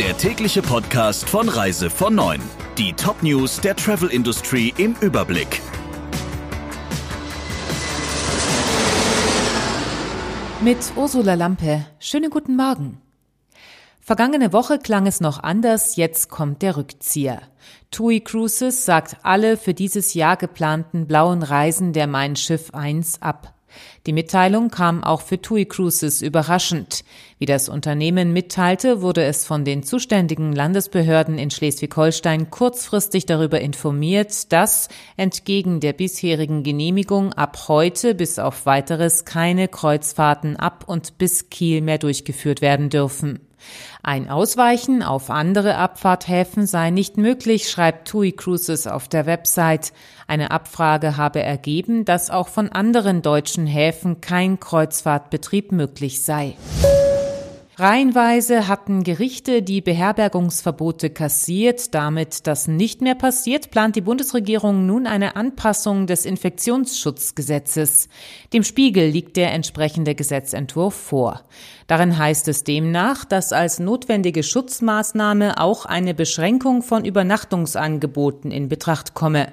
der tägliche Podcast von Reise von 9. Die Top-News der Travel Industry im Überblick. Mit Ursula Lampe. Schönen guten Morgen. Vergangene Woche klang es noch anders, jetzt kommt der Rückzieher. TUI Cruises sagt alle für dieses Jahr geplanten blauen Reisen der Mein Schiff 1 ab. Die Mitteilung kam auch für TUI Cruises überraschend. Wie das Unternehmen mitteilte, wurde es von den zuständigen Landesbehörden in Schleswig-Holstein kurzfristig darüber informiert, dass entgegen der bisherigen Genehmigung ab heute bis auf weiteres keine Kreuzfahrten ab und bis Kiel mehr durchgeführt werden dürfen. Ein Ausweichen auf andere Abfahrthäfen sei nicht möglich, schreibt TUI Cruises auf der Website. Eine Abfrage habe ergeben, dass auch von anderen deutschen Häfen kein Kreuzfahrtbetrieb möglich sei. Reihenweise hatten Gerichte die Beherbergungsverbote kassiert. Damit das nicht mehr passiert, plant die Bundesregierung nun eine Anpassung des Infektionsschutzgesetzes. Dem Spiegel liegt der entsprechende Gesetzentwurf vor. Darin heißt es demnach, dass als notwendige Schutzmaßnahme auch eine Beschränkung von Übernachtungsangeboten in Betracht komme.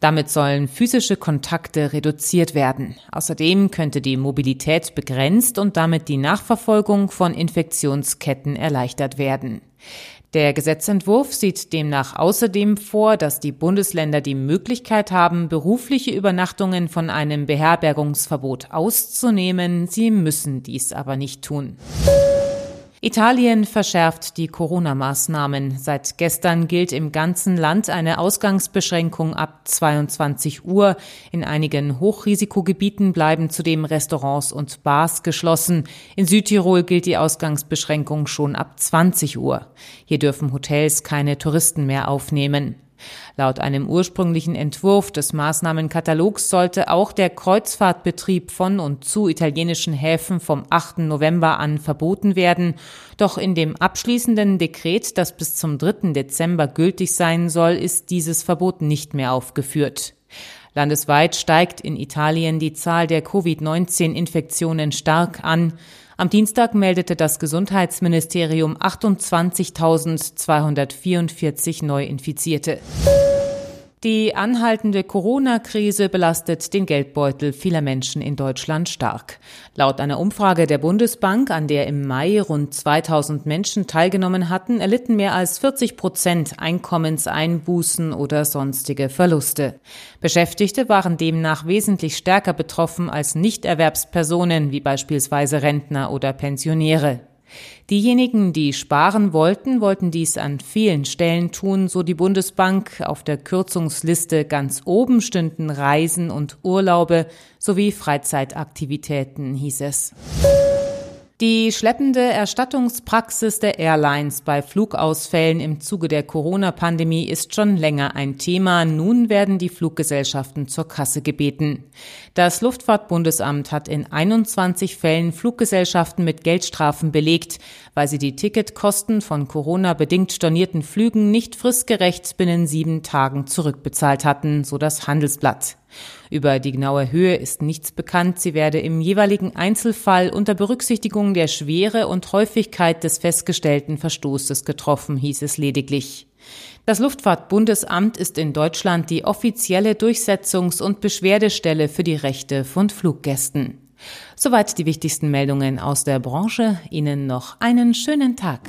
Damit sollen physische Kontakte reduziert werden. Außerdem könnte die Mobilität begrenzt und damit die Nachverfolgung von Infektionsketten erleichtert werden. Der Gesetzentwurf sieht demnach außerdem vor, dass die Bundesländer die Möglichkeit haben, berufliche Übernachtungen von einem Beherbergungsverbot auszunehmen. Sie müssen dies aber nicht tun. Italien verschärft die Corona-Maßnahmen. Seit gestern gilt im ganzen Land eine Ausgangsbeschränkung ab 22 Uhr. In einigen Hochrisikogebieten bleiben zudem Restaurants und Bars geschlossen. In Südtirol gilt die Ausgangsbeschränkung schon ab 20 Uhr. Hier dürfen Hotels keine Touristen mehr aufnehmen. Laut einem ursprünglichen Entwurf des Maßnahmenkatalogs sollte auch der Kreuzfahrtbetrieb von und zu italienischen Häfen vom 8. November an verboten werden. Doch in dem abschließenden Dekret, das bis zum 3. Dezember gültig sein soll, ist dieses Verbot nicht mehr aufgeführt. Landesweit steigt in Italien die Zahl der Covid-19-Infektionen stark an. Am Dienstag meldete das Gesundheitsministerium 28.244 Neuinfizierte. Die anhaltende Corona-Krise belastet den Geldbeutel vieler Menschen in Deutschland stark. Laut einer Umfrage der Bundesbank, an der im Mai rund 2000 Menschen teilgenommen hatten, erlitten mehr als 40 Prozent Einkommenseinbußen oder sonstige Verluste. Beschäftigte waren demnach wesentlich stärker betroffen als Nichterwerbspersonen wie beispielsweise Rentner oder Pensionäre. Diejenigen, die sparen wollten, wollten dies an vielen Stellen tun, so die Bundesbank. Auf der Kürzungsliste ganz oben stünden Reisen und Urlaube sowie Freizeitaktivitäten, hieß es. Die schleppende Erstattungspraxis der Airlines bei Flugausfällen im Zuge der Corona-Pandemie ist schon länger ein Thema. Nun werden die Fluggesellschaften zur Kasse gebeten. Das Luftfahrtbundesamt hat in 21 Fällen Fluggesellschaften mit Geldstrafen belegt, weil sie die Ticketkosten von Corona-bedingt stornierten Flügen nicht fristgerecht binnen sieben Tagen zurückbezahlt hatten, so das Handelsblatt. Über die genaue Höhe ist nichts bekannt. Sie werde im jeweiligen Einzelfall unter Berücksichtigung der Schwere und Häufigkeit des festgestellten Verstoßes getroffen, hieß es lediglich. Das Luftfahrtbundesamt ist in Deutschland die offizielle Durchsetzungs- und Beschwerdestelle für die Rechte von Fluggästen. Soweit die wichtigsten Meldungen aus der Branche. Ihnen noch einen schönen Tag.